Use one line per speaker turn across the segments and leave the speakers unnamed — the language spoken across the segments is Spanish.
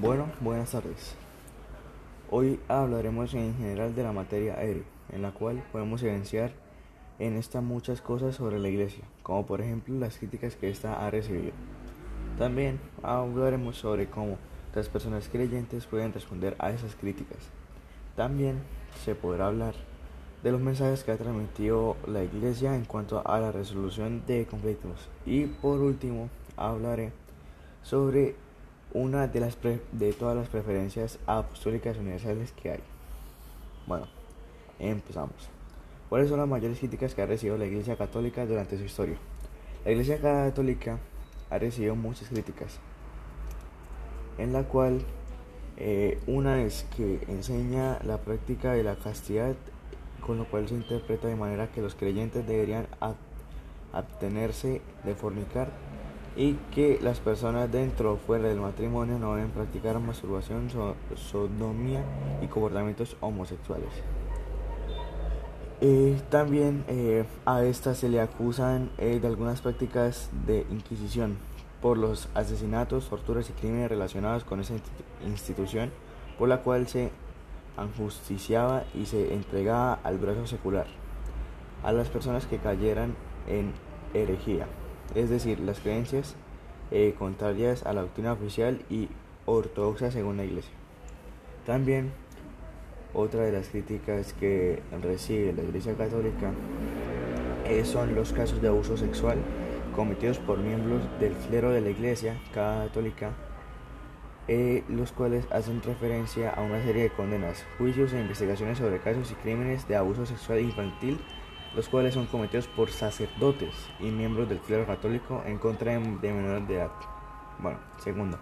Bueno, buenas tardes. Hoy hablaremos en general de la materia aérea, en la cual podemos evidenciar en esta muchas cosas sobre la iglesia, como por ejemplo las críticas que ésta ha recibido. También hablaremos sobre cómo las personas creyentes pueden responder a esas críticas. También se podrá hablar de los mensajes que ha transmitido la iglesia en cuanto a la resolución de conflictos. Y por último, hablaré sobre una de, las de todas las preferencias apostólicas universales que hay. Bueno, empezamos. ¿Cuáles son las mayores críticas que ha recibido la Iglesia Católica durante su historia? La Iglesia Católica ha recibido muchas críticas, en la cual eh, una es que enseña la práctica de la castidad, con lo cual se interpreta de manera que los creyentes deberían abstenerse de fornicar y que las personas dentro o fuera del matrimonio no deben practicar masturbación, sodomía y comportamientos homosexuales. También eh, a esta se le acusan eh, de algunas prácticas de inquisición por los asesinatos, torturas y crímenes relacionados con esa institución por la cual se ajusticiaba y se entregaba al brazo secular a las personas que cayeran en herejía es decir, las creencias eh, contrarias a la doctrina oficial y ortodoxa según la Iglesia. También otra de las críticas que recibe la Iglesia Católica eh, son los casos de abuso sexual cometidos por miembros del clero de la Iglesia Católica, eh, los cuales hacen referencia a una serie de condenas, juicios e investigaciones sobre casos y crímenes de abuso sexual infantil los cuales son cometidos por sacerdotes y miembros del clero católico en contra de menores de edad. Bueno, segundo,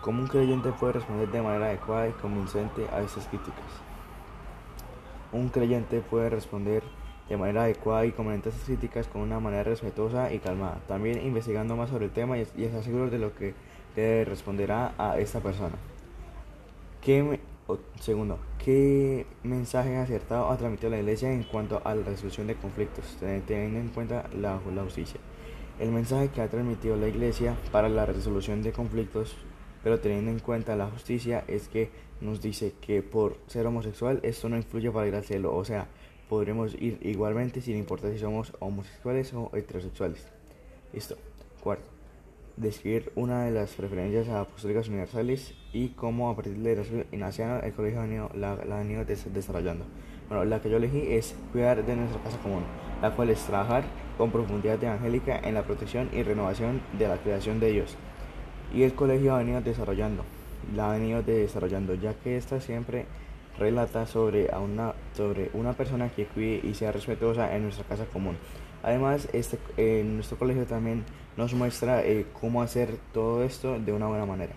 ¿cómo un creyente puede responder de manera adecuada y convincente a estas críticas? Un creyente puede responder de manera adecuada y a estas críticas con una manera respetuosa y calmada, también investigando más sobre el tema y, estar seguro de lo que responderá a esta persona. ¿Qué segundo, ¿qué mensaje acertado ha transmitido la Iglesia en cuanto a la resolución de conflictos, teniendo en cuenta la, la justicia? El mensaje que ha transmitido la Iglesia para la resolución de conflictos, pero teniendo en cuenta la justicia, es que nos dice que por ser homosexual esto no influye para ir al cielo, o sea, podremos ir igualmente sin importar si somos homosexuales o heterosexuales. Listo. Cuarto describir una de las preferencias apostólicas universales y cómo a partir de la Ignaciano el colegio la, ha venido desarrollando. Bueno, la que yo elegí es cuidar de nuestra casa común, la cual es trabajar con profundidad evangélica en la protección y renovación de la creación de Dios. Y el colegio ha venido desarrollando, la ha venido desarrollando, ya que esta siempre relata sobre, a una, sobre una persona que cuide y sea respetuosa en nuestra casa común. Además, este, en nuestro colegio también nos muestra eh, cómo hacer todo esto de una buena manera.